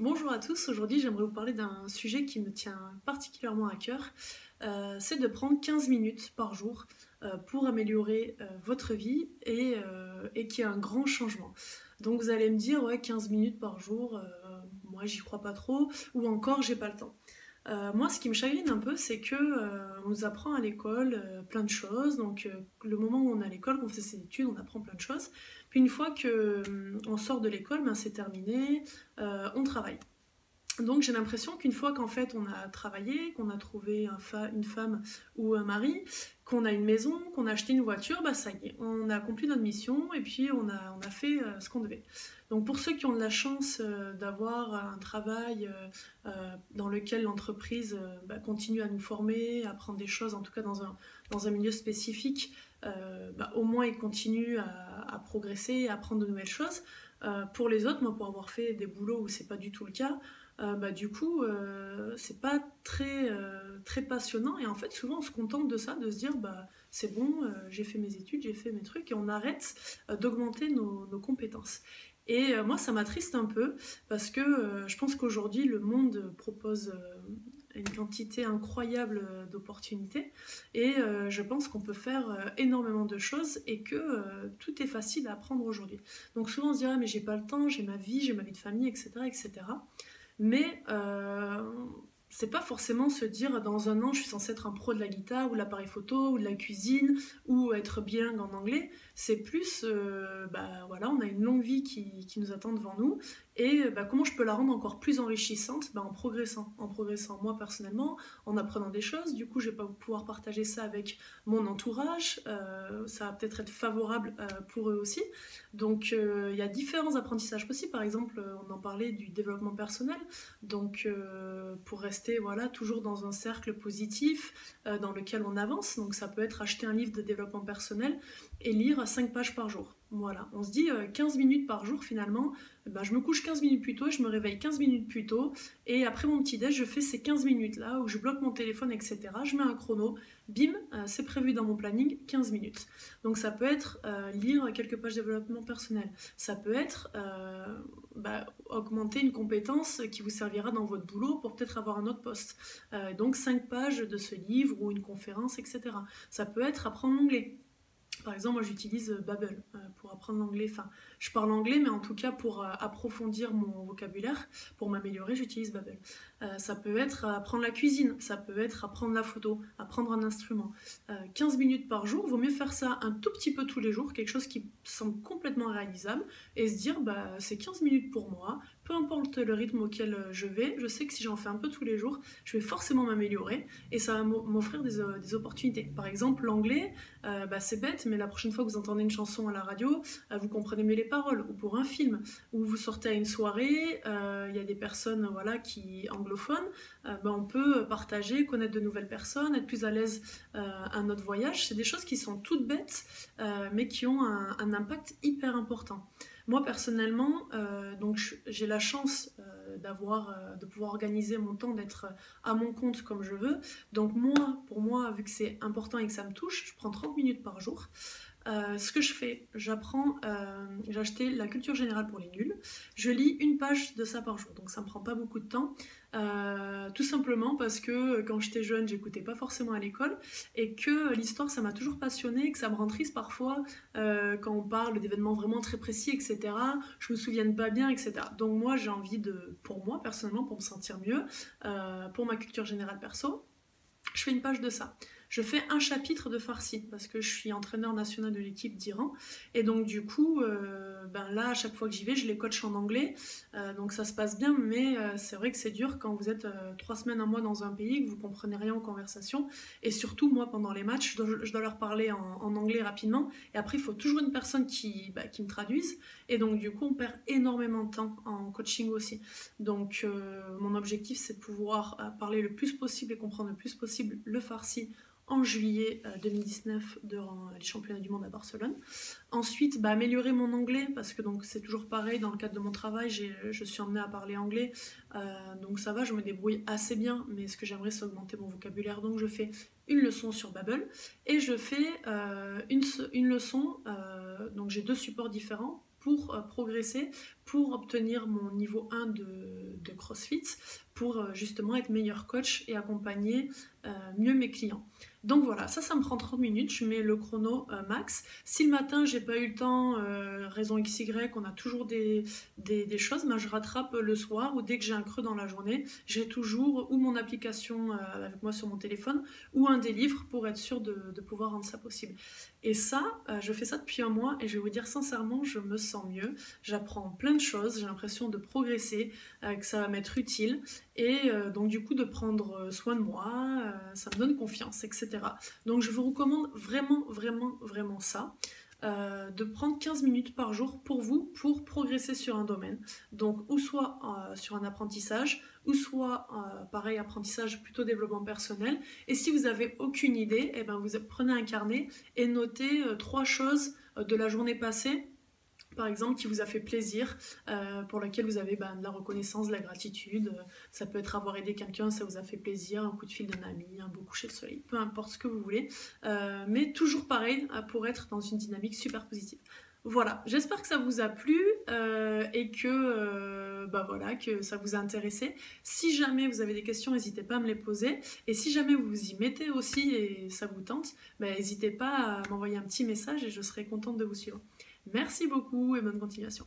Bonjour à tous, aujourd'hui j'aimerais vous parler d'un sujet qui me tient particulièrement à cœur. Euh, c'est de prendre 15 minutes par jour euh, pour améliorer euh, votre vie et, et qu'il y ait un grand changement. Donc vous allez me dire, ouais, 15 minutes par jour, moi j'y crois pas trop, ou encore j'ai pas le temps. Moi, ce qui me chagrine un peu, c'est que on nous apprend à l'école plein de choses. Donc, le moment où on est à l'école, qu'on fait ses études, on apprend plein de choses. Puis une fois qu'on sort de l'école, ben, c'est terminé, euh, on travaille. Donc j'ai l'impression qu'une fois qu'en fait on a travaillé, qu'on a trouvé une femme ou un mari, qu'on a une maison, qu'on a acheté une voiture, bah ça y est, on a accompli notre mission et puis on a, fait euh, ce qu'on devait. Donc pour ceux qui ont de la chance euh, d'avoir un travail dans lequel l'entreprise bah, continue à nous former, à apprendre des choses, en tout cas dans un, dans un milieu spécifique, bah, au moins ils continuent à à, progresser, à apprendre de nouvelles choses. Euh, pour les autres, moi, pour avoir fait des boulots où c'est pas du tout le cas, euh, bah, du coup, euh, c'est pas très, très passionnant. Et en fait, souvent, on se contente de ça, de se dire, bah, c'est bon, j'ai fait mes études, j'ai fait mes trucs, et on arrête d'augmenter nos, compétences. Et moi, ça m'attriste un peu, parce que je pense qu'aujourd'hui, le monde propose une quantité incroyable euh, d'opportunités et euh, je pense qu'on peut faire euh, énormément de choses et que tout est facile à apprendre aujourd'hui. Donc souvent on se dirait mais j'ai pas le temps, j'ai ma vie, j'ai ma vie de famille, etc. etc. Mais c'est pas forcément se dire dans un an je suis censé être un pro de la guitare ou l'appareil photo ou de la cuisine ou être bien en anglais. C'est plus, bah voilà, on a une longue vie qui nous attend devant nous et bah, comment je peux la rendre encore plus enrichissante bah, En progressant, en progressant moi personnellement, en apprenant des choses. Du coup, je vais pas pouvoir partager ça avec mon entourage. Euh, ça va peut-être être favorable euh, pour eux aussi. Donc, il y a différents apprentissages possibles. Par exemple, on en parlait du développement personnel. Donc, pour rester voilà, toujours dans un cercle positif euh, dans lequel on avance. Donc ça peut être acheter un livre de développement personnel et lire 5 pages par jour. Voilà, on se dit 15 euh, minutes par jour finalement, eh ben, je me couche 15 minutes plus tôt je me réveille 15 minutes plus tôt. Et après mon petit déj, je fais ces 15 minutes là où je bloque mon téléphone, etc. Je mets un chrono, bim, euh, c'est prévu dans mon planning, 15 minutes. Donc ça peut être lire quelques pages de développement personnel. Ça peut être bah, augmenter une compétence qui vous servira dans votre boulot pour peut-être avoir un autre poste. donc 5 pages de ce livre ou une conférence, etc. Ça peut être apprendre l'anglais. Par exemple, moi j'utilise euh, Babbel euh, pour apprendre l'anglais. Enfin, je parle anglais, mais en tout cas pour euh, approfondir mon vocabulaire, pour m'améliorer, j'utilise Babbel. ça peut être apprendre la cuisine, ça peut être apprendre la photo, apprendre un instrument. 15 minutes par jour, vaut mieux faire ça un tout petit peu tous les jours, quelque chose qui semble complètement réalisable, et se dire bah c'est 15 minutes pour moi, peu importe le rythme auquel je vais, je sais que si j'en fais un peu tous les jours, je vais forcément m'améliorer et ça va m'offrir des, des, opportunités. Par exemple, l'anglais, bah, c'est bête, mais la prochaine fois que vous entendez une chanson à la radio, euh, vous comprenez mieux les paroles, ou pour un film, ou vous sortez à une soirée, euh, il y a des personnes voilà, qui anglophones, euh, ben, on peut partager, connaître de nouvelles personnes, être plus à l'aise à notre voyage. C'est des choses qui sont toutes bêtes, mais qui ont un, impact hyper important. Moi personnellement, donc j'ai la chance d'avoir, euh, de pouvoir organiser mon temps, d'être à mon compte comme je veux. Donc moi, pour moi, vu que c'est important et que ça me touche, je prends 30 minutes par jour. Euh, ce que je fais, j'apprends, euh, j'ai acheté la culture générale pour les nuls. Je lis une page de ça par jour, donc ça me prend pas beaucoup de temps. Euh, tout simplement parce que quand j'étais jeune, j'écoutais pas forcément à l'école et que l'histoire ça m'a toujours passionné, que ça me rend triste parfois quand on parle d'événements vraiment très précis, etc. Je me souviens pas bien, etc. Donc moi j'ai envie de, pour moi personnellement, pour me sentir mieux, pour ma culture générale perso, je fais une page de ça je fais un chapitre de farsi parce que je suis entraîneur national de l'équipe d'Iran. Et donc, du coup, euh, ben là, à chaque fois que j'y vais, je les coach en anglais. Euh, donc, ça se passe bien, mais euh, c'est vrai que c'est dur quand vous êtes trois semaines, un mois dans un pays, que vous comprenez rien en conversation. Et surtout, moi, pendant les matchs, je dois, leur parler en, anglais rapidement. Et après, il faut toujours une personne qui, bah, qui me traduise. Et donc, du coup, on perd énormément de temps en coaching aussi. Donc, mon objectif, c'est de pouvoir parler le plus possible et comprendre le plus possible le farsi en juillet 2019 euh, durant les championnats du monde à Barcelone. Ensuite, bah, améliorer mon anglais parce que donc c'est toujours pareil dans le cadre de mon travail, je suis emmenée à parler anglais, euh, donc ça va, je me débrouille assez bien, mais ce que j'aimerais c'est augmenter mon vocabulaire, donc je fais une leçon sur Babbel et je fais euh, une, une, leçon, donc j'ai deux supports différents pour progresser, pour obtenir mon niveau 1 de, CrossFit pour justement être meilleur coach et accompagner mieux mes clients. Donc voilà, ça, ça me prend 30 minutes, je mets le chrono euh, max. Si le matin, j'ai pas eu le temps, euh, raison XY, on a toujours des, des, choses, ben, je rattrape le soir ou dès que j'ai un creux dans la journée, j'ai toujours ou mon application euh, avec moi sur mon téléphone ou un des livres pour être sûr de, de pouvoir rendre ça possible. Et ça, je fais ça depuis un mois et je vais vous dire sincèrement, je me sens mieux. J'apprends plein de j'ai l'impression de progresser, que ça va m'être utile et donc du coup de prendre soin de moi, ça me donne confiance, etc. Donc je vous recommande vraiment, vraiment, vraiment ça. Euh, de prendre 15 minutes par jour pour vous pour progresser sur un domaine. Donc, ou soit euh, sur un apprentissage, ou soit euh, pareil, apprentissage plutôt développement personnel. Et si vous n'avez aucune idée, eh ben, vous prenez un carnet et notez trois choses de la journée passée par exemple, qui vous a fait plaisir, euh, pour laquelle vous avez ben, de la reconnaissance, de la gratitude. Euh, ça peut être avoir aidé quelqu'un, ça vous a fait plaisir, un coup de fil d'un ami, un beau coucher de soleil, peu importe ce que vous voulez. Euh, mais toujours pareil, pour être dans une dynamique super positive. Voilà, j'espère que ça vous a plu et que, bah voilà, que ça vous a intéressé. Si jamais vous avez des questions, n'hésitez pas à me les poser. Et si jamais vous vous y mettez aussi et ça vous tente, bah, n'hésitez pas à m'envoyer un petit message et je serai contente de vous suivre. Merci beaucoup et bonne continuation.